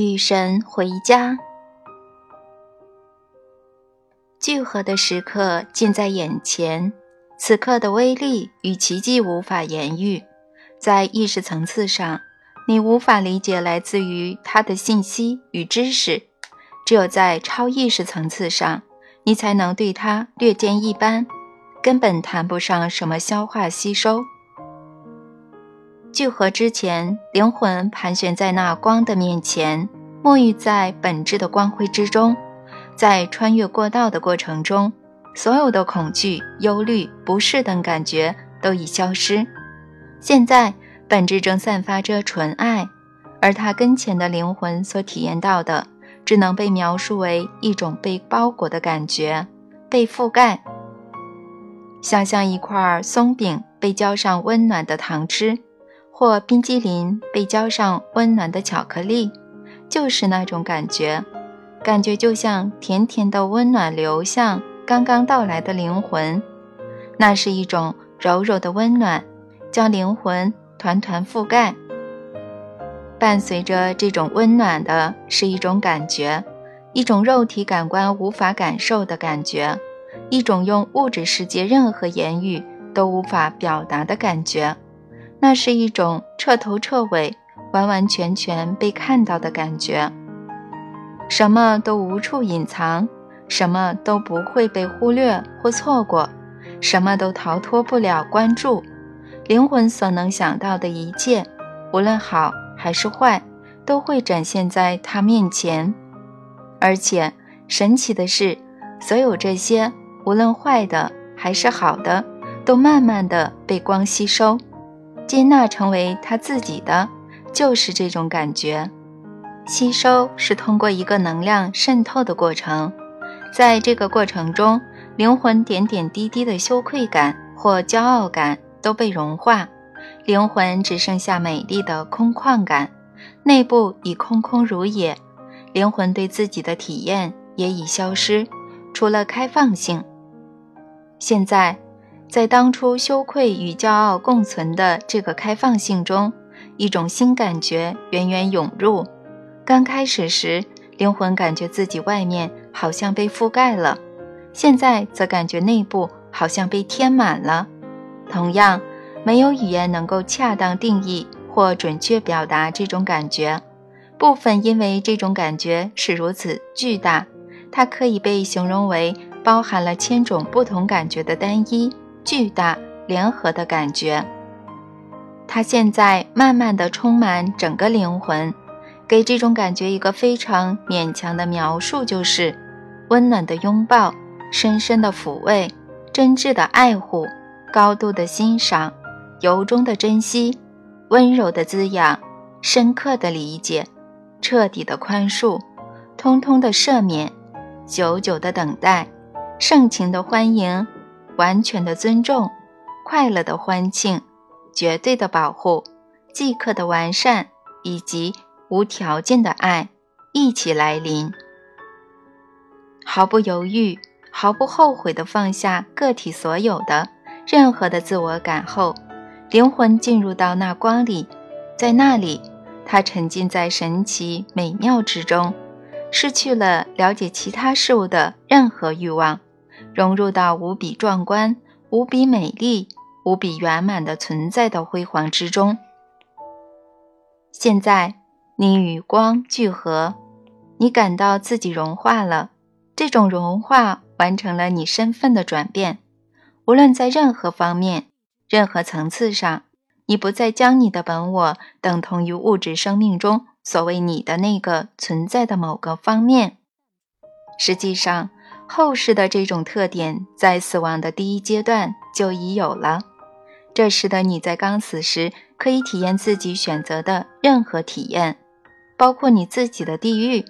与神回家，聚合的时刻近在眼前。此刻的威力与奇迹无法言喻。在意识层次上，你无法理解来自于它的信息与知识；只有在超意识层次上，你才能对它略见一斑，根本谈不上什么消化吸收。聚合之前，灵魂盘旋在那光的面前，沐浴在本质的光辉之中。在穿越过道的过程中，所有的恐惧、忧虑、不适等感觉都已消失。现在，本质正散发着纯爱，而他跟前的灵魂所体验到的，只能被描述为一种被包裹的感觉，被覆盖。想象一块松饼被浇上温暖的糖汁。或冰激凌被浇上温暖的巧克力，就是那种感觉，感觉就像甜甜的温暖流向刚刚到来的灵魂，那是一种柔柔的温暖，将灵魂团团覆盖。伴随着这种温暖的是一种感觉，一种肉体感官无法感受的感觉，一种用物质世界任何言语都无法表达的感觉。那是一种彻头彻尾、完完全全被看到的感觉，什么都无处隐藏，什么都不会被忽略或错过，什么都逃脱不了关注。灵魂所能想到的一切，无论好还是坏，都会展现在他面前。而且神奇的是，所有这些，无论坏的还是好的，都慢慢的被光吸收。接纳成为他自己的，就是这种感觉。吸收是通过一个能量渗透的过程，在这个过程中，灵魂点点滴滴的羞愧感或骄傲感都被融化，灵魂只剩下美丽的空旷感，内部已空空如也。灵魂对自己的体验也已消失，除了开放性。现在。在当初羞愧与骄傲共存的这个开放性中，一种新感觉源源涌入。刚开始时，灵魂感觉自己外面好像被覆盖了，现在则感觉内部好像被填满了。同样，没有语言能够恰当定义或准确表达这种感觉。部分因为这种感觉是如此巨大，它可以被形容为包含了千种不同感觉的单一。巨大联合的感觉，它现在慢慢的充满整个灵魂，给这种感觉一个非常勉强的描述，就是温暖的拥抱、深深的抚慰、真挚的爱护、高度的欣赏、由衷的珍惜、温柔的滋养、深刻的理解、彻底的宽恕、通通的赦免、久久的等待、盛情的欢迎。完全的尊重，快乐的欢庆，绝对的保护，即刻的完善，以及无条件的爱一起来临。毫不犹豫、毫不后悔地放下个体所有的任何的自我感后，灵魂进入到那光里，在那里，他沉浸在神奇美妙之中，失去了了解其他事物的任何欲望。融入到无比壮观、无比美丽、无比圆满的存在的辉煌之中。现在，你与光聚合，你感到自己融化了。这种融化完成了你身份的转变。无论在任何方面、任何层次上，你不再将你的本我等同于物质生命中所谓你的那个存在的某个方面。实际上。后世的这种特点在死亡的第一阶段就已有了，这使得你在刚死时可以体验自己选择的任何体验，包括你自己的地狱，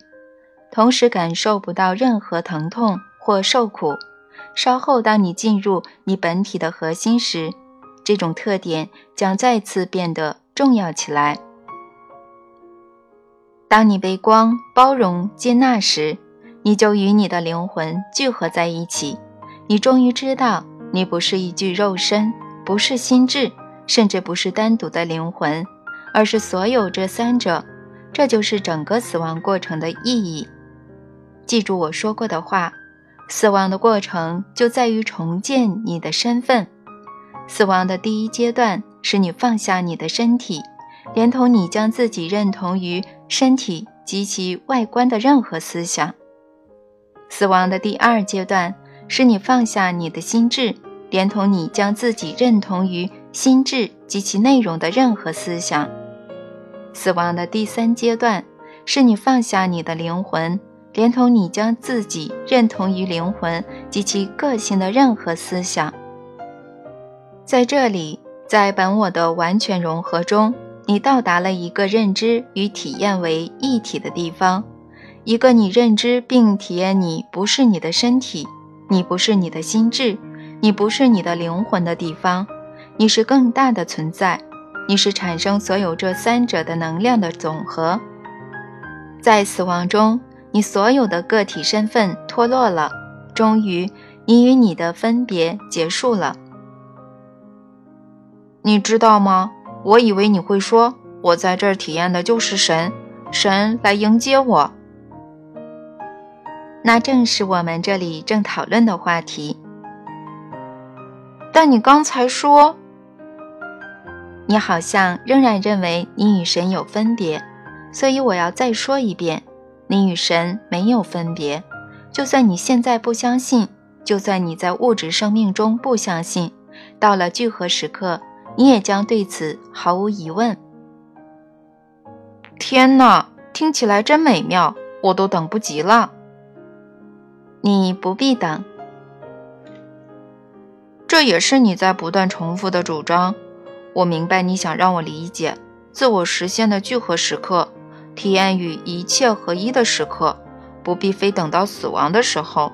同时感受不到任何疼痛或受苦。稍后，当你进入你本体的核心时，这种特点将再次变得重要起来。当你被光包容接纳时。你就与你的灵魂聚合在一起，你终于知道，你不是一具肉身，不是心智，甚至不是单独的灵魂，而是所有这三者，这就是整个死亡过程的意义。记住我说过的话，死亡的过程就在于重建你的身份。死亡的第一阶段是你放下你的身体，连同你将自己认同于身体及其外观的任何思想。死亡的第二阶段是你放下你的心智，连同你将自己认同于心智及其内容的任何思想。死亡的第三阶段是你放下你的灵魂，连同你将自己认同于灵魂及其个性的任何思想。在这里，在本我的完全融合中，你到达了一个认知与体验为一体的地方。一个你认知并体验你不是你的身体，你不是你的心智，你不是你的灵魂的地方，你是更大的存在，你是产生所有这三者的能量的总和。在死亡中，你所有的个体身份脱落了，终于，你与你的分别结束了。你知道吗？我以为你会说，我在这儿体验的就是神，神来迎接我。那正是我们这里正讨论的话题。但你刚才说，你好像仍然认为你与神有分别，所以我要再说一遍：你与神没有分别。就算你现在不相信，就算你在物质生命中不相信，到了聚合时刻，你也将对此毫无疑问。天哪，听起来真美妙，我都等不及了。你不必等，这也是你在不断重复的主张。我明白你想让我理解自我实现的聚合时刻，体验与一切合一的时刻，不必非等到死亡的时候。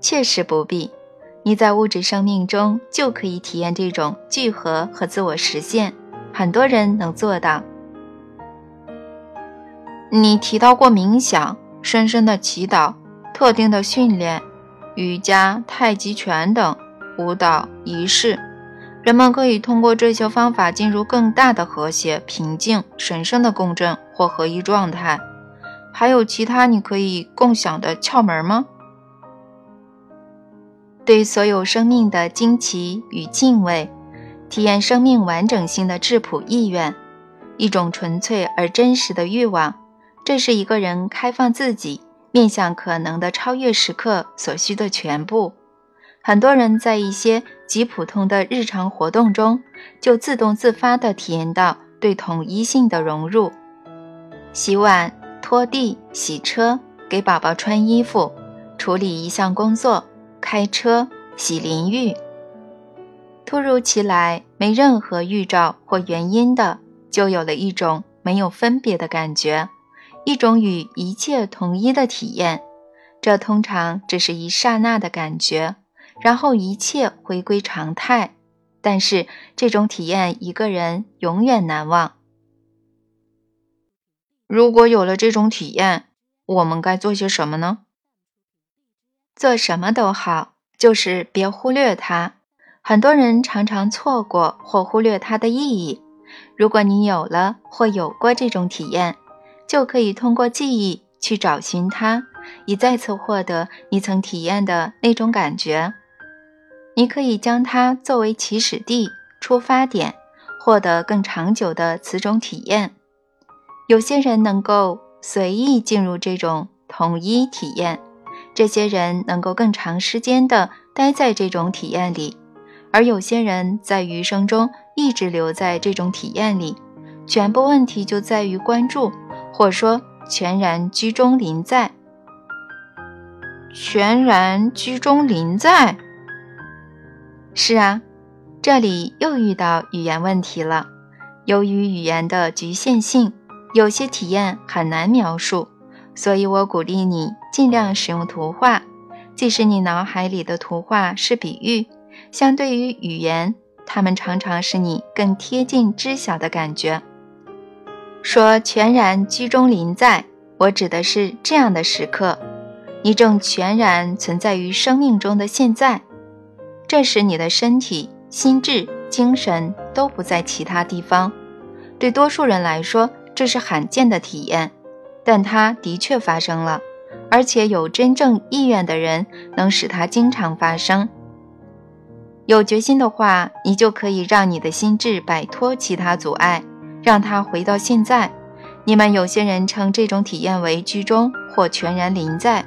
确实不必，你在物质生命中就可以体验这种聚合和自我实现，很多人能做到。你提到过冥想、深深的祈祷。特定的训练，瑜伽、太极拳等舞蹈仪式，人们可以通过这些方法进入更大的和谐、平静、神圣的共振或合一状态。还有其他你可以共享的窍门吗？对所有生命的惊奇与敬畏，体验生命完整性的质朴意愿，一种纯粹而真实的欲望，这是一个人开放自己。面向可能的超越时刻所需的全部，很多人在一些极普通的日常活动中，就自动自发地体验到对统一性的融入：洗碗、拖地、洗车、给宝宝穿衣服、处理一项工作、开车、洗淋浴。突如其来、没任何预兆或原因的，就有了一种没有分别的感觉。一种与一切统一的体验，这通常只是一刹那的感觉，然后一切回归常态。但是这种体验，一个人永远难忘。如果有了这种体验，我们该做些什么呢？做什么都好，就是别忽略它。很多人常常错过或忽略它的意义。如果你有了或有过这种体验，就可以通过记忆去找寻它，以再次获得你曾体验的那种感觉。你可以将它作为起始地、出发点，获得更长久的此种体验。有些人能够随意进入这种统一体验，这些人能够更长时间的待在这种体验里，而有些人在余生中一直留在这种体验里。全部问题就在于关注。或说全然居中临在，全然居中临在。是啊，这里又遇到语言问题了。由于语言的局限性，有些体验很难描述，所以我鼓励你尽量使用图画，即使你脑海里的图画是比喻，相对于语言，它们常常使你更贴近知晓的感觉。说全然居中临在，我指的是这样的时刻：你正全然存在于生命中的现在，这时你的身体、心智、精神都不在其他地方。对多数人来说，这是罕见的体验，但它的确发生了，而且有真正意愿的人能使它经常发生。有决心的话，你就可以让你的心智摆脱其他阻碍，让它回到现在。你们有些人称这种体验为居中或全然临在。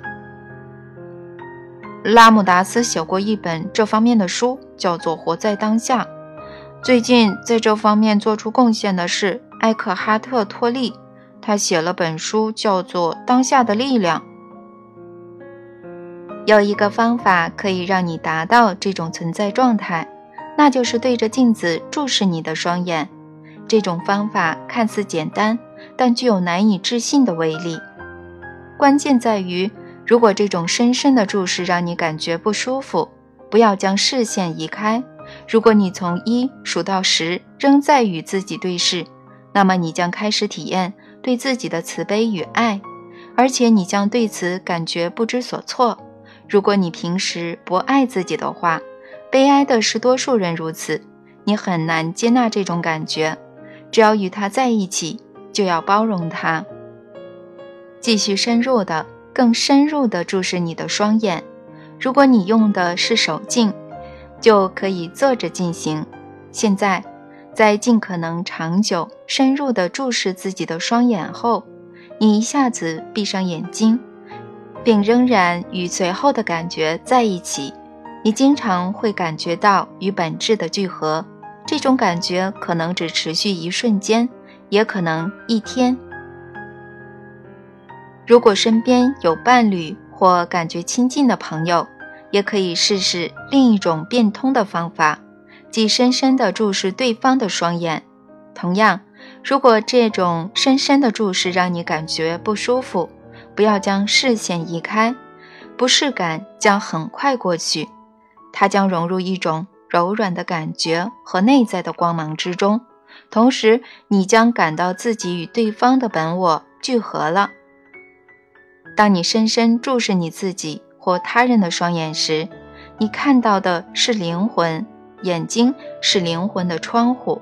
拉姆达斯写过一本这方面的书，叫做《活在当下》。最近在这方面做出贡献的是埃克哈特·托利，他写了本书，叫做《当下的力量》。有一个方法可以让你达到这种存在状态，那就是对着镜子注视你的双眼。这种方法看似简单，但具有难以置信的威力。关键在于。如果这种深深的注视让你感觉不舒服，不要将视线移开。如果你从一数到十仍在与自己对视，那么你将开始体验对自己的慈悲与爱，而且你将对此感觉不知所措。如果你平时不爱自己的话，悲哀的是多数人如此，你很难接纳这种感觉。只要与他在一起，就要包容他。继续深入的。更深入的注视你的双眼。如果你用的是手镜，就可以坐着进行。现在，在尽可能长久、深入的注视自己的双眼后，你一下子闭上眼睛，并仍然与随后的感觉在一起。你经常会感觉到与本质的聚合。这种感觉可能只持续一瞬间，也可能一天。如果身边有伴侣或感觉亲近的朋友，也可以试试另一种变通的方法，即深深地注视对方的双眼。同样，如果这种深深的注视让你感觉不舒服，不要将视线移开，不适感将很快过去，它将融入一种柔软的感觉和内在的光芒之中，同时你将感到自己与对方的本我聚合了。当你深深注视你自己或他人的双眼时，你看到的是灵魂。眼睛是灵魂的窗户。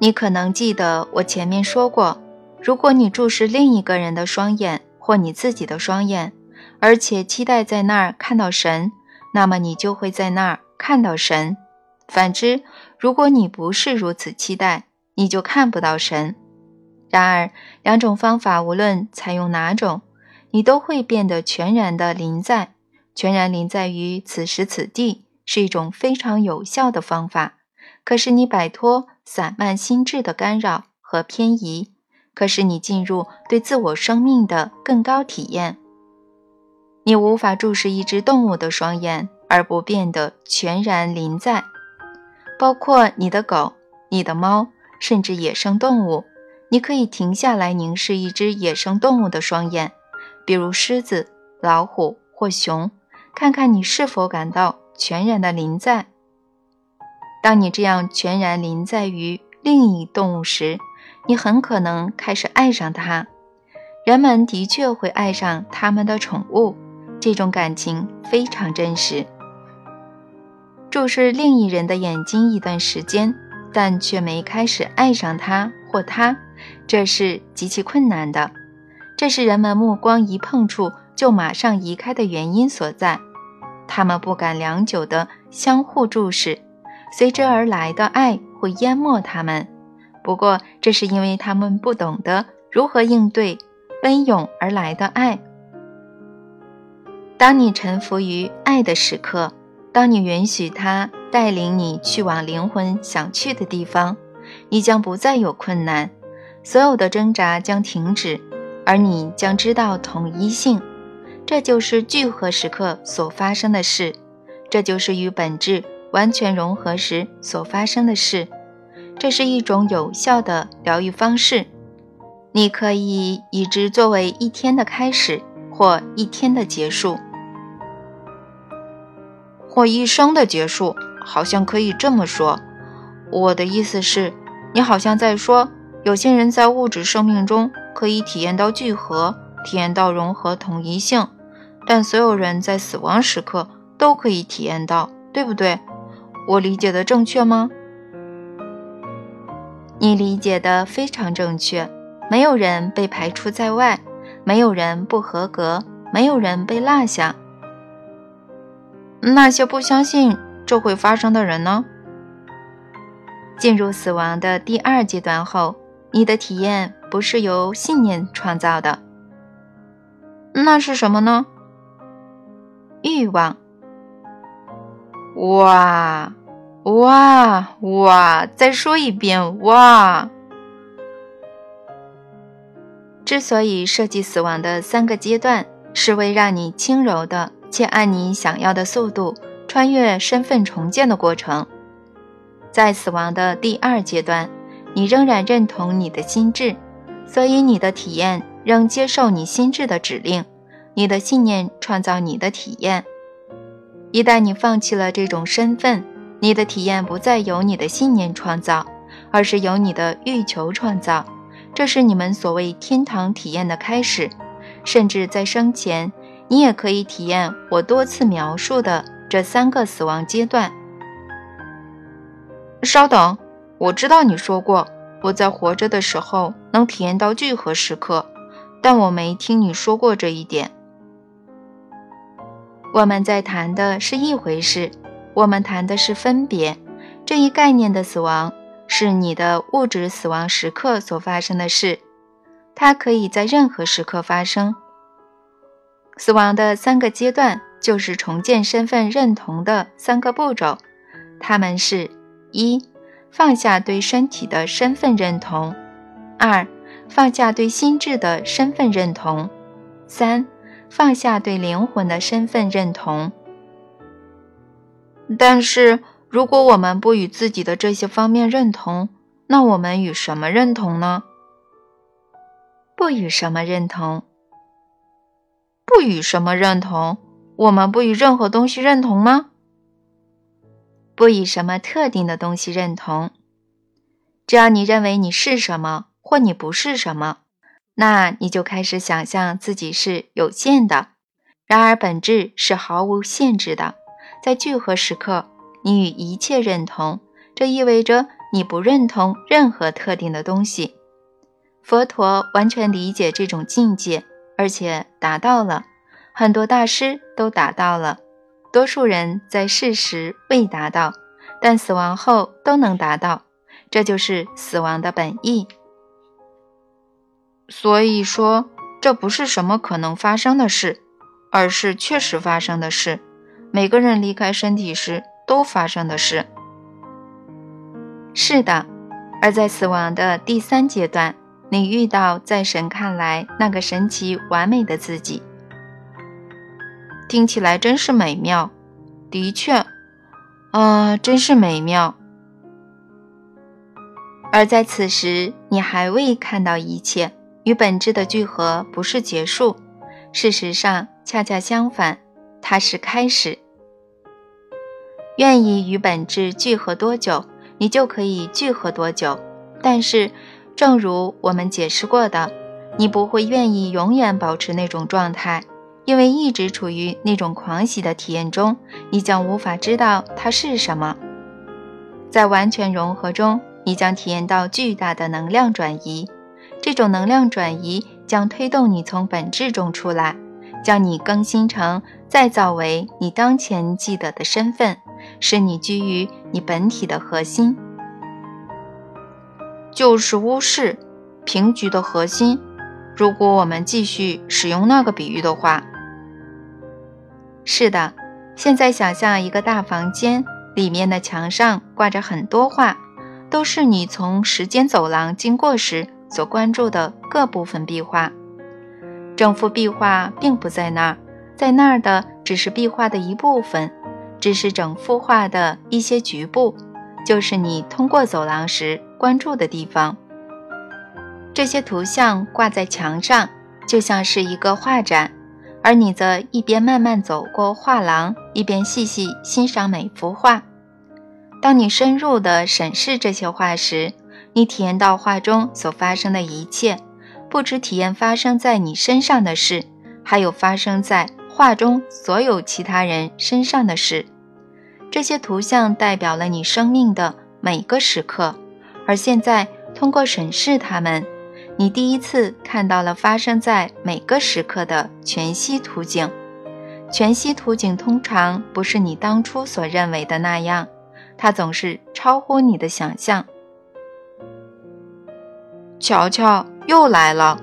你可能记得我前面说过，如果你注视另一个人的双眼或你自己的双眼，而且期待在那儿看到神，那么你就会在那儿看到神。反之，如果你不是如此期待，你就看不到神。然而，两种方法无论采用哪种，你都会变得全然的临在，全然临在于此时此地，是一种非常有效的方法，可使你摆脱散漫心智的干扰和偏移，可使你进入对自我生命的更高体验。你无法注视一只动物的双眼而不变得全然临在，包括你的狗、你的猫，甚至野生动物。你可以停下来凝视一只野生动物的双眼。比如狮子、老虎或熊，看看你是否感到全然的临在。当你这样全然临在于另一动物时，你很可能开始爱上它。人们的确会爱上他们的宠物，这种感情非常真实。注视另一人的眼睛一段时间，但却没开始爱上他或他，这是极其困难的。这是人们目光一碰触就马上移开的原因所在。他们不敢良久地相互注视，随之而来的爱会淹没他们。不过，这是因为他们不懂得如何应对奔涌而来的爱。当你臣服于爱的时刻，当你允许它带领你去往灵魂想去的地方，你将不再有困难，所有的挣扎将停止。而你将知道统一性，这就是聚合时刻所发生的事，这就是与本质完全融合时所发生的事。这是一种有效的疗愈方式，你可以以之作为一天的开始，或一天的结束，我一生的结束，好像可以这么说。我的意思是，你好像在说，有些人在物质生命中。可以体验到聚合，体验到融合统一性，但所有人在死亡时刻都可以体验到，对不对？我理解的正确吗？你理解的非常正确。没有人被排除在外，没有人不合格，没有人被落下。那些不相信这会发生的人呢？进入死亡的第二阶段后，你的体验不是由信念创造的。那是什么呢？欲望。哇哇哇！再说一遍，哇！之所以设计死亡的三个阶段，是为让你轻柔的且按你想要的速度穿越身份重建的过程。在死亡的第二阶段，你仍然认同你的心智，所以你的体验仍接受你心智的指令。你的信念创造你的体验。一旦你放弃了这种身份，你的体验不再由你的信念创造，而是由你的欲求创造。这是你们所谓天堂体验的开始。甚至在生前，你也可以体验我多次描述的这三个死亡阶段。稍等，我知道你说过我在活着的时候能体验到聚合时刻，但我没听你说过这一点。我们在谈的是一回事，我们谈的是分别这一概念的死亡，是你的物质死亡时刻所发生的事，它可以在任何时刻发生。死亡的三个阶段就是重建身份认同的三个步骤，它们是：一、放下对身体的身份认同；二、放下对心智的身份认同；三。放下对灵魂的身份认同，但是如果我们不与自己的这些方面认同，那我们与什么认同呢？不与什么认同？不与什么认同？我们不与任何东西认同吗？不与什么特定的东西认同？只要你认为你是什么，或你不是什么。那你就开始想象自己是有限的，然而本质是毫无限制的。在聚合时刻，你与一切认同，这意味着你不认同任何特定的东西。佛陀完全理解这种境界，而且达到了。很多大师都达到了，多数人在世时未达到，但死亡后都能达到。这就是死亡的本意。所以说，这不是什么可能发生的事，而是确实发生的事。每个人离开身体时都发生的事。是的，而在死亡的第三阶段，你遇到在神看来那个神奇完美的自己。听起来真是美妙。的确，啊，真是美妙。而在此时，你还未看到一切。与本质的聚合不是结束，事实上恰恰相反，它是开始。愿意与本质聚合多久，你就可以聚合多久。但是，正如我们解释过的，你不会愿意永远保持那种状态，因为一直处于那种狂喜的体验中，你将无法知道它是什么。在完全融合中，你将体验到巨大的能量转移。这种能量转移将推动你从本质中出来，将你更新成、再造为你当前记得的身份，使你居于你本体的核心，就是巫士平局的核心。如果我们继续使用那个比喻的话，是的。现在想象一个大房间，里面的墙上挂着很多画，都是你从时间走廊经过时。所关注的各部分壁画，整幅壁画并不在那儿，在那儿的只是壁画的一部分，只是整幅画的一些局部，就是你通过走廊时关注的地方。这些图像挂在墙上，就像是一个画展，而你则一边慢慢走过画廊，一边细细欣赏每幅画。当你深入地审视这些画时，你体验到画中所发生的一切，不只体验发生在你身上的事，还有发生在画中所有其他人身上的事。这些图像代表了你生命的每个时刻，而现在通过审视它们，你第一次看到了发生在每个时刻的全息图景。全息图景通常不是你当初所认为的那样，它总是超乎你的想象。瞧瞧，又来了！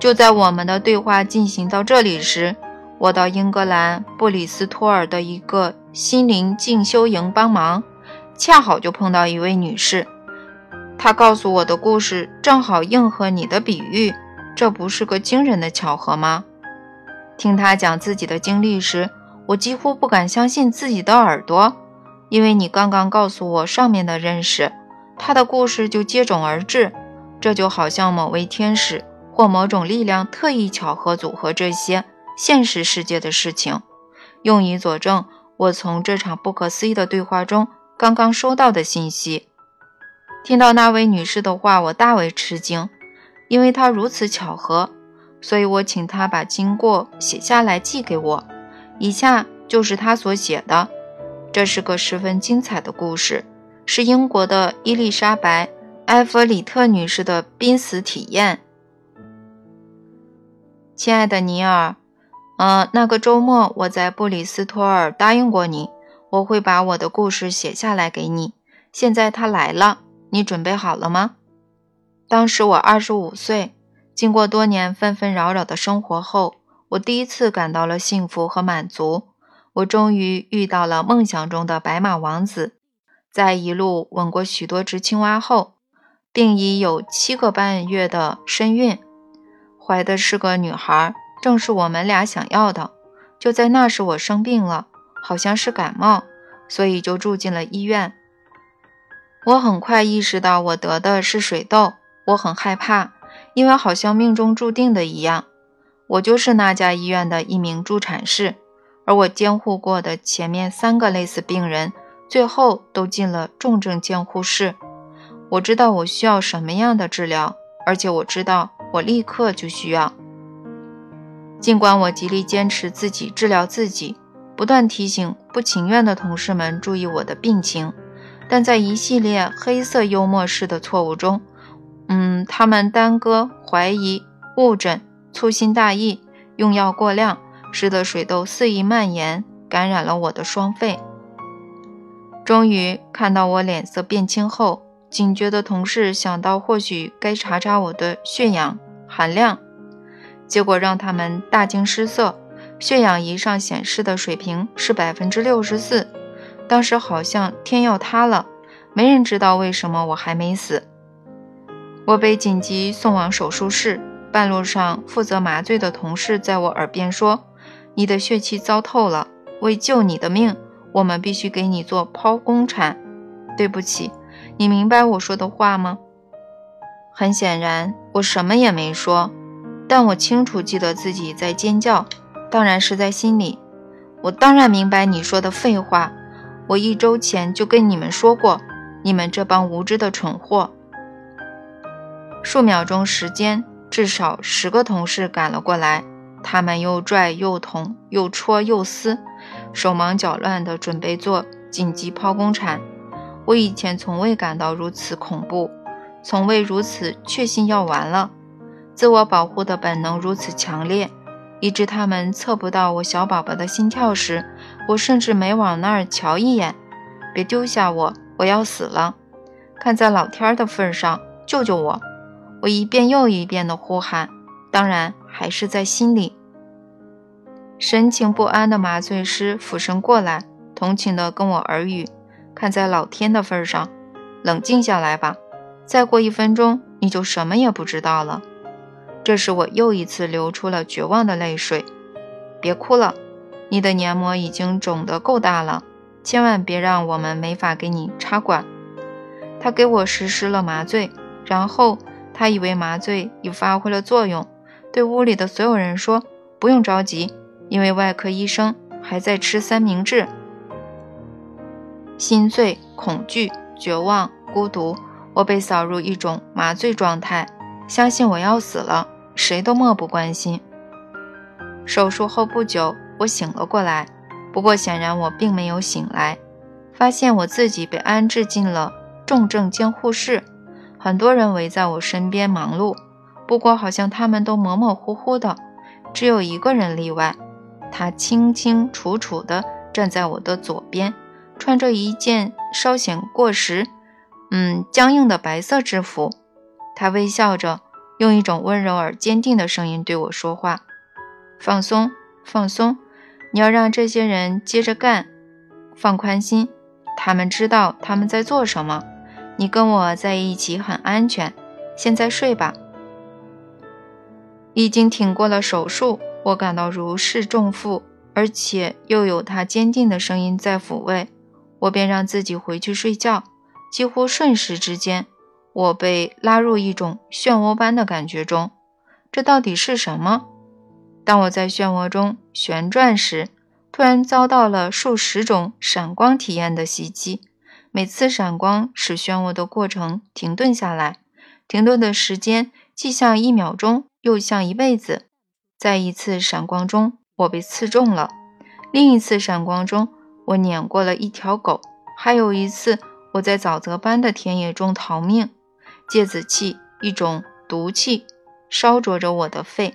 就在我们的对话进行到这里时，我到英格兰布里斯托尔的一个心灵进修营帮忙，恰好就碰到一位女士。他告诉我的故事正好应和你的比喻，这不是个惊人的巧合吗？听他讲自己的经历时，我几乎不敢相信自己的耳朵，因为你刚刚告诉我上面的认识，他的故事就接踵而至，这就好像某位天使或某种力量特意巧合组合这些现实世界的事情，用以佐证我从这场不可思议的对话中刚刚收到的信息。听到那位女士的话，我大为吃惊，因为她如此巧合，所以我请她把经过写下来寄给我。以下就是她所写的，这是个十分精彩的故事，是英国的伊丽莎白·埃弗里特女士的濒死体验。亲爱的尼尔，嗯，那个周末我在布里斯托尔答应过你，我会把我的故事写下来给你。现在他来了。你准备好了吗？当时我二十五岁，经过多年纷纷扰扰的生活后，我第一次感到了幸福和满足。我终于遇到了梦想中的白马王子。在一路吻过许多只青蛙后，并已有七个半月的身孕，怀的是个女孩，正是我们俩想要的。就在那时，我生病了，好像是感冒，所以就住进了医院。我很快意识到我得的是水痘，我很害怕，因为好像命中注定的一样。我就是那家医院的一名助产士，而我监护过的前面三个类似病人，最后都进了重症监护室。我知道我需要什么样的治疗，而且我知道我立刻就需要。尽管我极力坚持自己治疗自己，不断提醒不情愿的同事们注意我的病情。但在一系列黑色幽默式的错误中，嗯，他们耽搁、怀疑、误诊、粗心大意、用药过量，使得水痘肆意蔓延，感染了我的双肺。终于看到我脸色变青后，警觉的同事想到或许该查查我的血氧含量，结果让他们大惊失色，血氧仪上显示的水平是百分之六十四。当时好像天要塌了，没人知道为什么我还没死。我被紧急送往手术室，半路上负责麻醉的同事在我耳边说：“你的血气糟透了，为救你的命，我们必须给你做剖宫产。”对不起，你明白我说的话吗？很显然，我什么也没说，但我清楚记得自己在尖叫，当然是在心里。我当然明白你说的废话。我一周前就跟你们说过，你们这帮无知的蠢货。数秒钟时间，至少十个同事赶了过来，他们又拽又捅，又戳又撕，手忙脚乱地准备做紧急剖宫产。我以前从未感到如此恐怖，从未如此确信要完了。自我保护的本能如此强烈。以致他们测不到我小宝宝的心跳时，我甚至没往那儿瞧一眼。别丢下我，我要死了！看在老天的份上，救救我！我一遍又一遍地呼喊，当然还是在心里。神情不安的麻醉师俯身过来，同情地跟我耳语：“看在老天的份上，冷静下来吧。再过一分钟，你就什么也不知道了。”这时，我又一次流出了绝望的泪水。别哭了，你的黏膜已经肿得够大了，千万别让我们没法给你插管。他给我实施了麻醉，然后他以为麻醉已发挥了作用，对屋里的所有人说：“不用着急，因为外科医生还在吃三明治。”心碎、恐惧、绝望、孤独，我被扫入一种麻醉状态，相信我要死了。谁都漠不关心。手术后不久，我醒了过来，不过显然我并没有醒来，发现我自己被安置进了重症监护室，很多人围在我身边忙碌。不过好像他们都模模糊糊的，只有一个人例外，他清清楚楚地站在我的左边，穿着一件稍显过时、嗯僵硬的白色制服。他微笑着，用一种温柔而坚定的声音对我说话：“放松，放松，你要让这些人接着干，放宽心，他们知道他们在做什么。你跟我在一起很安全，现在睡吧。”已经挺过了手术，我感到如释重负，而且又有他坚定的声音在抚慰，我便让自己回去睡觉。几乎瞬时之间，我被拉入一种漩涡般的感觉中。这到底是什么？当我在漩涡中旋转时，突然遭到了数十种闪光体验的袭击。每次闪光使漩涡的过程停顿下来，停顿的时间既像一秒钟。又像一辈子，在一次闪光中，我被刺中了；另一次闪光中，我碾过了一条狗；还有一次，我在沼泽般的田野中逃命。芥子气，一种毒气，烧灼着我的肺。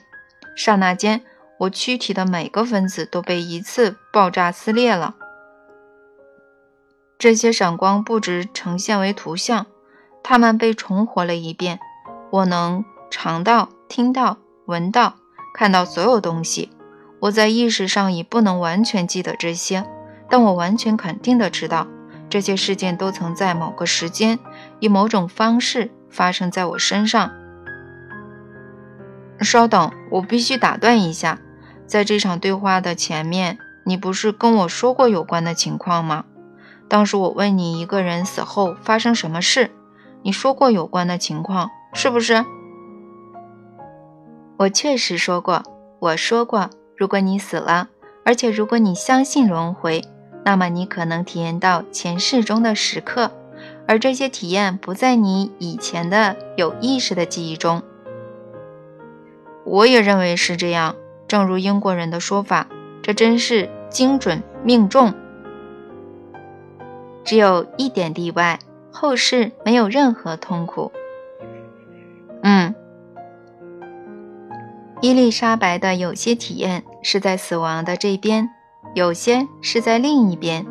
刹那间，我躯体的每个分子都被一次爆炸撕裂了。这些闪光不止呈现为图像，它们被重活了一遍。我能尝到。听到、闻到、看到所有东西，我在意识上已不能完全记得这些，但我完全肯定的知道，这些事件都曾在某个时间以某种方式发生在我身上。稍等，我必须打断一下，在这场对话的前面，你不是跟我说过有关的情况吗？当时我问你一个人死后发生什么事，你说过有关的情况，是不是？我确实说过，我说过，如果你死了，而且如果你相信轮回，那么你可能体验到前世中的时刻，而这些体验不在你以前的有意识的记忆中。我也认为是这样，正如英国人的说法，这真是精准命中。只有一点例外，后世没有任何痛苦。嗯。伊丽莎白的有些体验是在死亡的这边，有些是在另一边。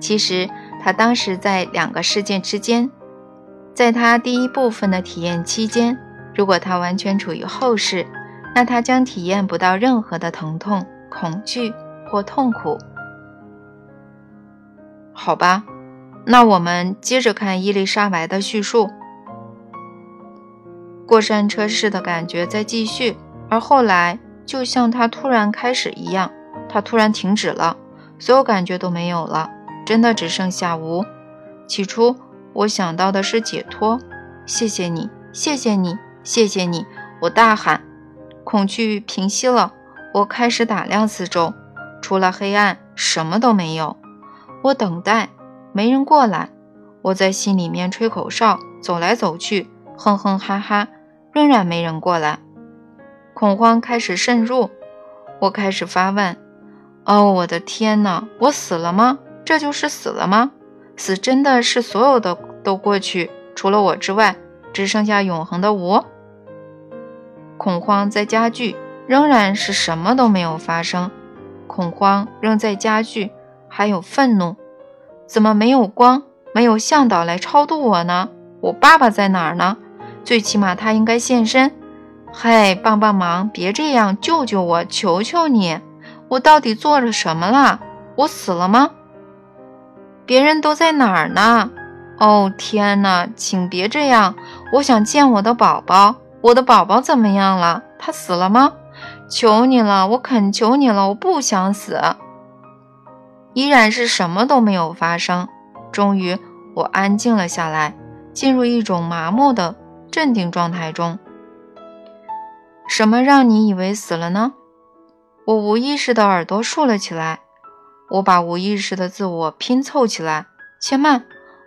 其实她当时在两个事件之间。在她第一部分的体验期间，如果她完全处于后世，那他将体验不到任何的疼痛、恐惧或痛苦。好吧，那我们接着看伊丽莎白的叙述。过山车式的感觉在继续。而后来，就像它突然开始一样，它突然停止了，所有感觉都没有了，真的只剩下无。起初，我想到的是解脱。谢谢你，谢谢你，谢谢你！我大喊。恐惧平息了，我开始打量四周，除了黑暗，什么都没有。我等待，没人过来。我在心里面吹口哨，走来走去，哼哼哈哈，仍然没人过来。恐慌开始渗入，我开始发问：“哦，我的天哪！我死了吗？这就是死了吗？死真的是所有的都过去，除了我之外，只剩下永恒的无。”恐慌在加剧，仍然是什么都没有发生。恐慌仍在加剧，还有愤怒。怎么没有光？没有向导来超度我呢？我爸爸在哪儿呢？最起码他应该现身。嘿，帮帮忙！别这样，救救我！求求你！我到底做了什么了？我死了吗？别人都在哪儿呢？哦天哪！请别这样！我想见我的宝宝。我的宝宝怎么样了？他死了吗？求你了，我恳求你了，我不想死。依然是什么都没有发生。终于，我安静了下来，进入一种麻木的镇定状态中。什么让你以为死了呢？我无意识的耳朵竖了起来，我把无意识的自我拼凑起来。且慢，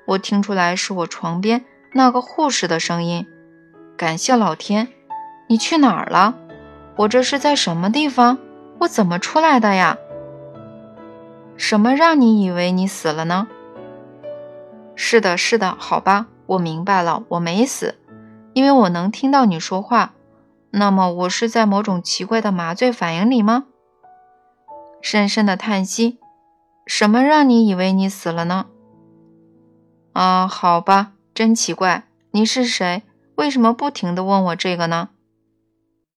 我听出来是我床边那个护士的声音。感谢老天，你去哪儿了？我这是在什么地方？我怎么出来的呀？什么让你以为你死了呢？是的，是的，好吧，我明白了，我没死，因为我能听到你说话。那么我是在某种奇怪的麻醉反应里吗？深深的叹息。什么让你以为你死了呢？啊，好吧，真奇怪。你是谁？为什么不停的问我这个呢？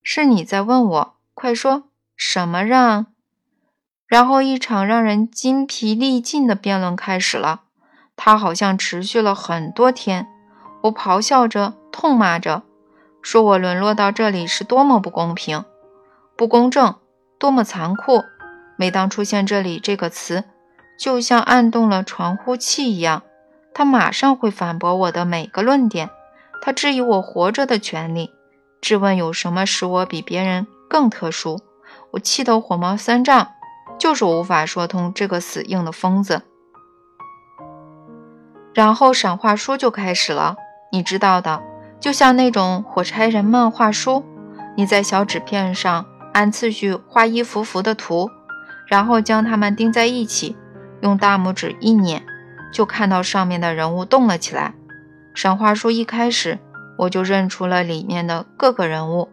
是你在问我？快说，什么让？然后一场让人筋疲力尽的辩论开始了。它好像持续了很多天。我咆哮着，痛骂着，说我沦落到这里是多么不公平、不公正，多么残酷。每当出现“这里”这个词，就像按动了传呼器一样，他马上会反驳我的每个论点。他质疑我活着的权利，质问有什么使我比别人更特殊。我气得火冒三丈，就是无法说通这个死硬的疯子。然后闪话书就开始了，你知道的，就像那种火柴人漫画书，你在小纸片上按次序画一幅幅的图，然后将它们钉在一起。用大拇指一捻，就看到上面的人物动了起来。神话书一开始，我就认出了里面的各个人物，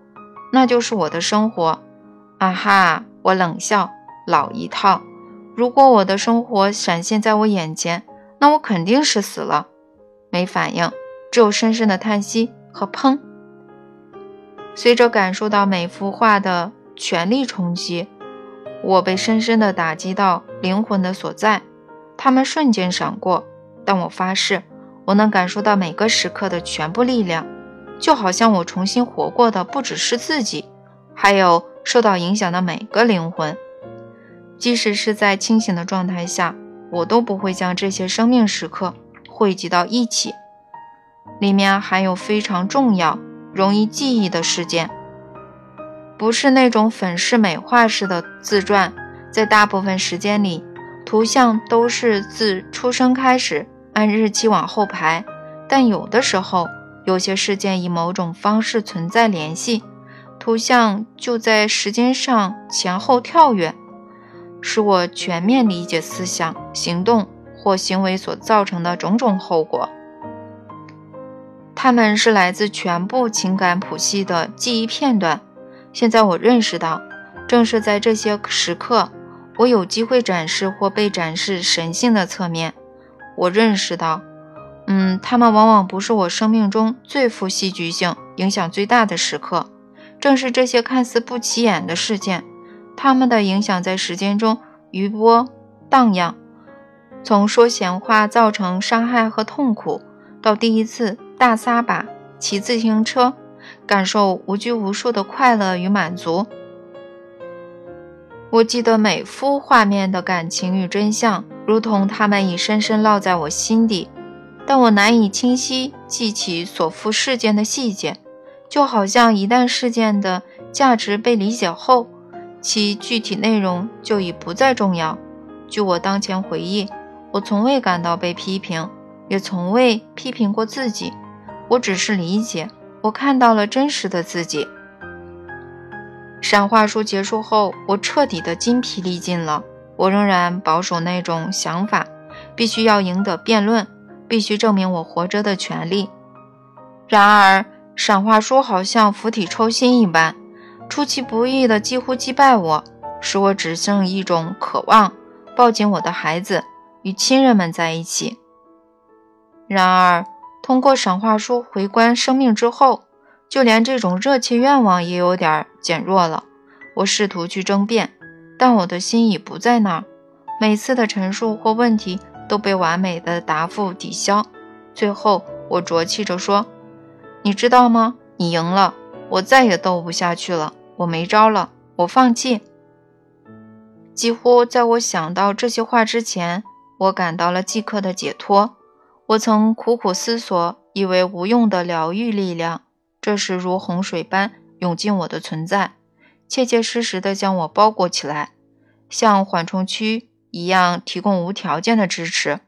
那就是我的生活。啊哈！我冷笑，老一套。如果我的生活闪现在我眼前，那我肯定是死了。没反应，只有深深的叹息和砰。随着感受到每幅画的全力冲击。我被深深的打击到灵魂的所在，他们瞬间闪过，但我发誓，我能感受到每个时刻的全部力量，就好像我重新活过的不只是自己，还有受到影响的每个灵魂。即使是在清醒的状态下，我都不会将这些生命时刻汇集到一起，里面含有非常重要、容易记忆的事件。不是那种粉饰美化式的自传，在大部分时间里，图像都是自出生开始按日期往后排。但有的时候，有些事件以某种方式存在联系，图像就在时间上前后跳跃，使我全面理解思想、行动或行为所造成的种种后果。它们是来自全部情感谱系的记忆片段。现在我认识到，正是在这些时刻，我有机会展示或被展示神性的侧面。我认识到，嗯，他们往往不是我生命中最富戏剧性、影响最大的时刻。正是这些看似不起眼的事件，他们的影响在时间中余波荡漾。从说闲话造成伤害和痛苦，到第一次大撒把骑自行车。感受无拘无束的快乐与满足。我记得每幅画面的感情与真相，如同它们已深深烙在我心底，但我难以清晰记起所附事件的细节，就好像一旦事件的价值被理解后，其具体内容就已不再重要。据我当前回忆，我从未感到被批评，也从未批评过自己，我只是理解。我看到了真实的自己。闪话书结束后，我彻底的筋疲力尽了。我仍然保守那种想法，必须要赢得辩论，必须证明我活着的权利。然而，闪话书好像釜底抽薪一般，出其不意的几乎击败我，使我只剩一种渴望：抱紧我的孩子，与亲人们在一起。然而。通过闪化书回观生命之后，就连这种热切愿望也有点减弱了。我试图去争辩，但我的心已不在那儿。每次的陈述或问题都被完美的答复抵消。最后，我浊气着说：“你知道吗？你赢了，我再也斗不下去了。我没招了，我放弃。”几乎在我想到这些话之前，我感到了即刻的解脱。我曾苦苦思索，以为无用的疗愈力量，这时如洪水般涌进我的存在，切切实实地将我包裹起来，像缓冲区一样提供无条件的支持。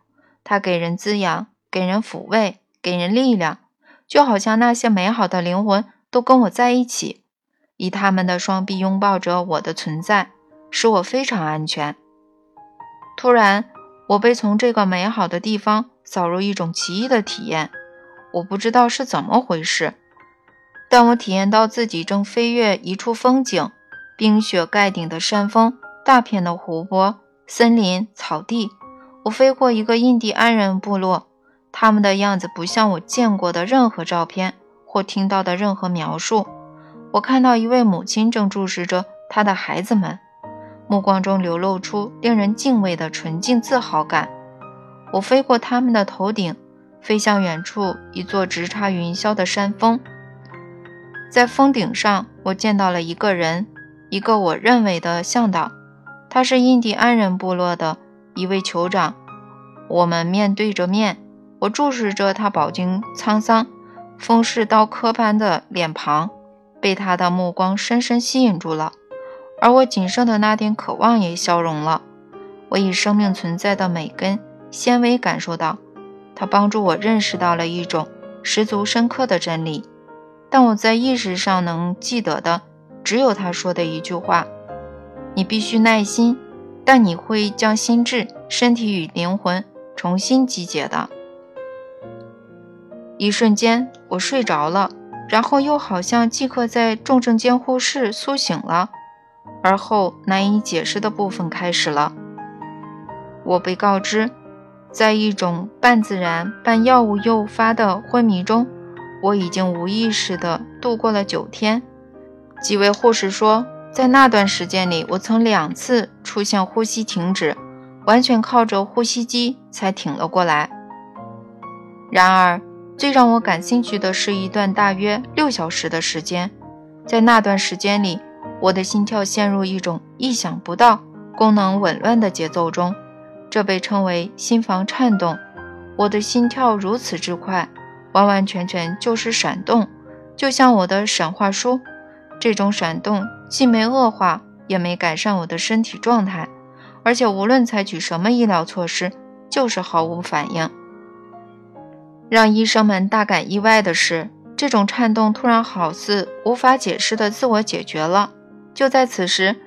它给人滋养，给人抚慰，给人力量，就好像那些美好的灵魂都跟我在一起，以他们的双臂拥抱着我的存在，使我非常安全。突然，我被从这个美好的地方。扫入一种奇异的体验，我不知道是怎么回事。但我体验到自己正飞越一处风景：冰雪盖顶的山峰、大片的湖泊、森林、草地。我飞过一个印第安人部落，他们的样子不像我见过的任何照片或听到的任何描述。我看到一位母亲正注视着她的孩子们，目光中流露出令人敬畏的纯净自豪感。我飞过他们的头顶，飞向远处一座直插云霄的山峰。在峰顶上，我见到了一个人，一个我认为的向导，他是印第安人部落的。一位酋长，我们面对着面，我注视着他饱经沧桑、风蚀刀刻般的脸庞，被他的目光深深吸引住了，而我仅剩的那点渴望也消融了。我以生命存在的每根纤维感受到，他帮助我认识到了一种十足深刻的真理，但我在意识上能记得的，只有他说的一句话：“你必须耐心。”但你会将心智、身体与灵魂重新集结的。一瞬间，我睡着了，然后又好像即刻在重症监护室苏醒了。而后，难以解释的部分开始了。我被告知，在一种半自然、半药物诱发的昏迷中，我已经无意识地度过了九天。几位护士说。在那段时间里，我曾两次出现呼吸停止，完全靠着呼吸机才挺了过来。然而，最让我感兴趣的是一段大约六小时的时间，在那段时间里，我的心跳陷入一种意想不到、功能紊乱的节奏中，这被称为心房颤动。我的心跳如此之快，完完全全就是闪动，就像我的闪化书。这种闪动。既没恶化，也没改善我的身体状态，而且无论采取什么医疗措施，就是毫无反应。让医生们大感意外的是，这种颤动突然好似无法解释的自我解决了。就在此时，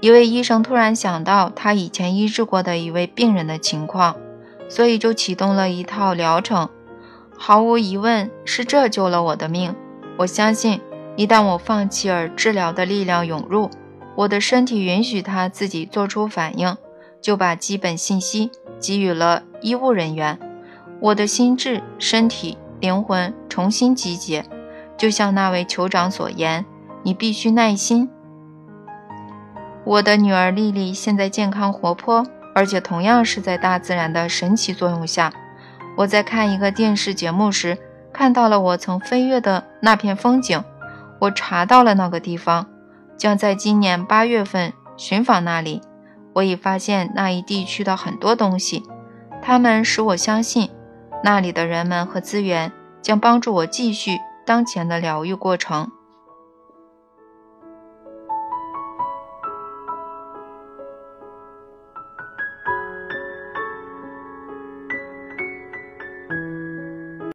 一位医生突然想到他以前医治过的一位病人的情况，所以就启动了一套疗程。毫无疑问，是这救了我的命。我相信。一旦我放弃而治疗的力量涌入，我的身体允许它自己做出反应，就把基本信息给予了医务人员。我的心智、身体、灵魂重新集结，就像那位酋长所言：“你必须耐心。”我的女儿丽丽现在健康活泼，而且同样是在大自然的神奇作用下。我在看一个电视节目时，看到了我曾飞越的那片风景。我查到了那个地方，将在今年八月份寻访那里。我已发现那一地区的很多东西，它们使我相信，那里的人们和资源将帮助我继续当前的疗愈过程。